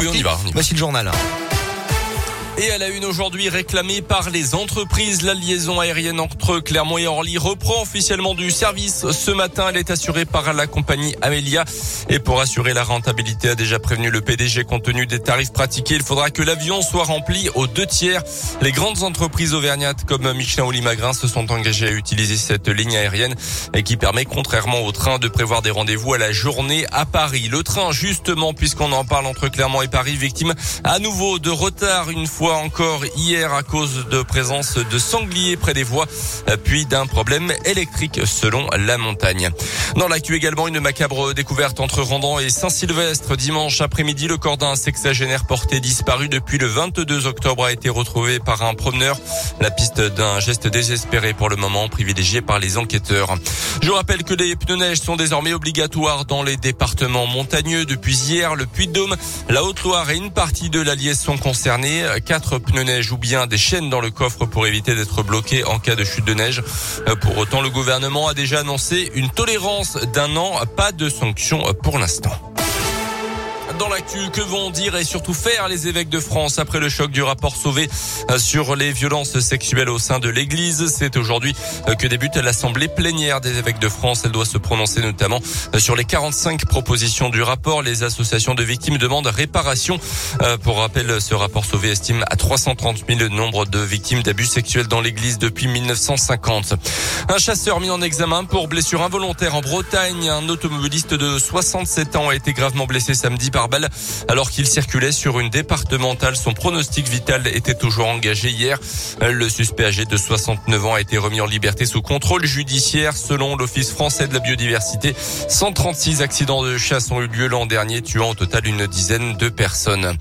oui, on y va. Voici le journal. Et elle a une aujourd'hui réclamée par les entreprises. La liaison aérienne entre Clermont et Orly reprend officiellement du service. Ce matin, elle est assurée par la compagnie Amelia. Et pour assurer la rentabilité, a déjà prévenu le PDG compte tenu des tarifs pratiqués. Il faudra que l'avion soit rempli aux deux tiers. Les grandes entreprises auvergnates comme Michelin ou Limagrin se sont engagées à utiliser cette ligne aérienne et qui permet, contrairement au train, de prévoir des rendez-vous à la journée à Paris. Le train, justement, puisqu'on en parle entre Clermont et Paris, victime à nouveau de retard une fois encore hier à cause de présence de sangliers près des voies, puis d'un problème électrique selon la montagne. Dans l'actu également, une macabre découverte entre Randan et Saint-Sylvestre. Dimanche après-midi, le corps d'un sexagénaire porté disparu depuis le 22 octobre a été retrouvé par un promeneur. La piste d'un geste désespéré pour le moment privilégié par les enquêteurs. Je rappelle que les pneus neige sont désormais obligatoires dans les départements montagneux. Depuis hier, le Puy-de-Dôme, la Haute-Loire et une partie de l'Allier sont concernés. Quatre pneus neige ou bien des chaînes dans le coffre pour éviter d'être bloqués en cas de chute de neige. Pour autant, le gouvernement a déjà annoncé une tolérance d'un an, pas de sanctions pour l'instant dans l'actu, que vont dire et surtout faire les évêques de France après le choc du rapport Sauvé euh, sur les violences sexuelles au sein de l'Église? C'est aujourd'hui euh, que débute l'assemblée plénière des évêques de France. Elle doit se prononcer notamment euh, sur les 45 propositions du rapport. Les associations de victimes demandent réparation. Pour rappel, ce rapport Sauvé estime à 330 000 le nombre de victimes d'abus sexuels dans l'Église depuis 1950. Un chasseur mis en examen pour blessure involontaire en Bretagne. Un automobiliste de 67 ans a été gravement blessé samedi par alors qu'il circulait sur une départementale. Son pronostic vital était toujours engagé hier. Le suspect âgé de 69 ans a été remis en liberté sous contrôle judiciaire. Selon l'Office français de la biodiversité, 136 accidents de chasse ont eu lieu l'an dernier, tuant au total une dizaine de personnes.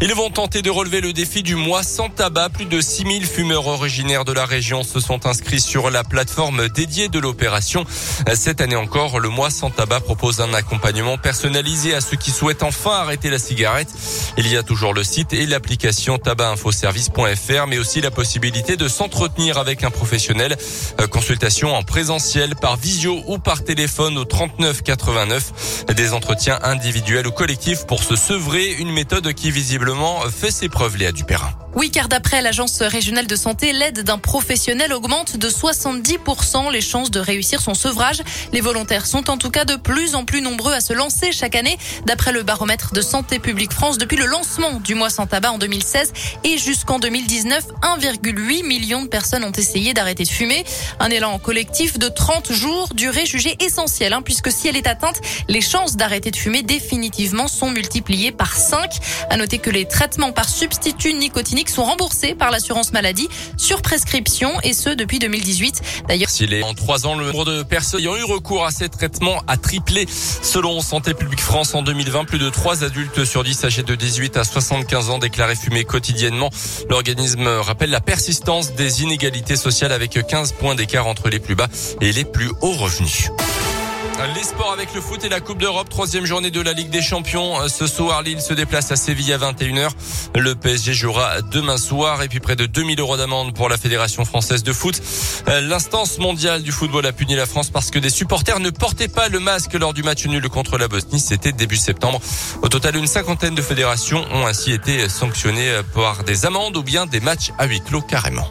Ils vont tenter de relever le défi du mois sans tabac. Plus de 6000 fumeurs originaires de la région se sont inscrits sur la plateforme dédiée de l'opération. Cette année encore, le mois sans tabac propose un accompagnement personnalisé à ceux qui souhaitent enfin arrêter la cigarette. Il y a toujours le site et l'application tabacinfoservice.fr, mais aussi la possibilité de s'entretenir avec un professionnel. Euh, consultation en présentiel, par visio ou par téléphone au 39 89. Des entretiens individuels ou collectifs pour se sevrer, une méthode qui visiblement fait ses preuves, Léa Dupérin. Oui, car d'après l'Agence régionale de santé, l'aide d'un professionnel augmente de 70% les chances de réussir son sevrage. Les volontaires sont en tout cas de plus en plus nombreux à se lancer chaque année. D'après le baromètre de Santé publique France, depuis le lancement du mois sans tabac en 2016 et jusqu'en 2019, 1,8 million de personnes ont essayé d'arrêter de fumer. Un élan collectif de 30 jours, durée jugée essentielle, hein, puisque si elle est atteinte, les chances d'arrêter de fumer définitivement sont multipliées par 5. À noter que les traitements par substitut nicotinique sont remboursés par l'assurance maladie sur prescription et ce depuis 2018. D'ailleurs, s'il est en trois ans, le nombre de personnes ayant eu recours à ces traitements a triplé. Selon Santé publique France, en 2020, plus de 3 adultes sur 10 âgés de 18 à 75 ans déclaraient fumer quotidiennement. L'organisme rappelle la persistance des inégalités sociales avec 15 points d'écart entre les plus bas et les plus hauts revenus. Les sports avec le foot et la Coupe d'Europe, troisième journée de la Ligue des Champions. Ce soir, Lille se déplace à Séville à 21h. Le PSG jouera demain soir et puis près de 2000 euros d'amende pour la Fédération française de foot. L'instance mondiale du football a puni la France parce que des supporters ne portaient pas le masque lors du match nul contre la Bosnie. C'était début septembre. Au total, une cinquantaine de fédérations ont ainsi été sanctionnées par des amendes ou bien des matchs à huis clos carrément.